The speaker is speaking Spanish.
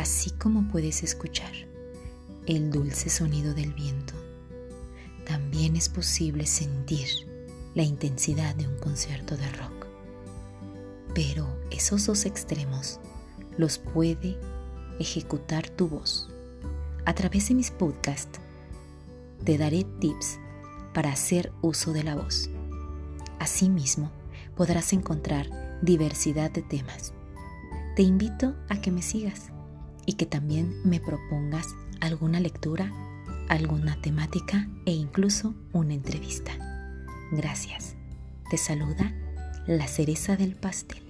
así como puedes escuchar el dulce sonido del viento, también es posible sentir la intensidad de un concierto de rock. Pero esos dos extremos los puede ejecutar tu voz. A través de mis podcasts te daré tips para hacer uso de la voz. Asimismo, podrás encontrar diversidad de temas. Te invito a que me sigas y que también me propongas alguna lectura, alguna temática e incluso una entrevista. Gracias. Te saluda la cereza del pastel.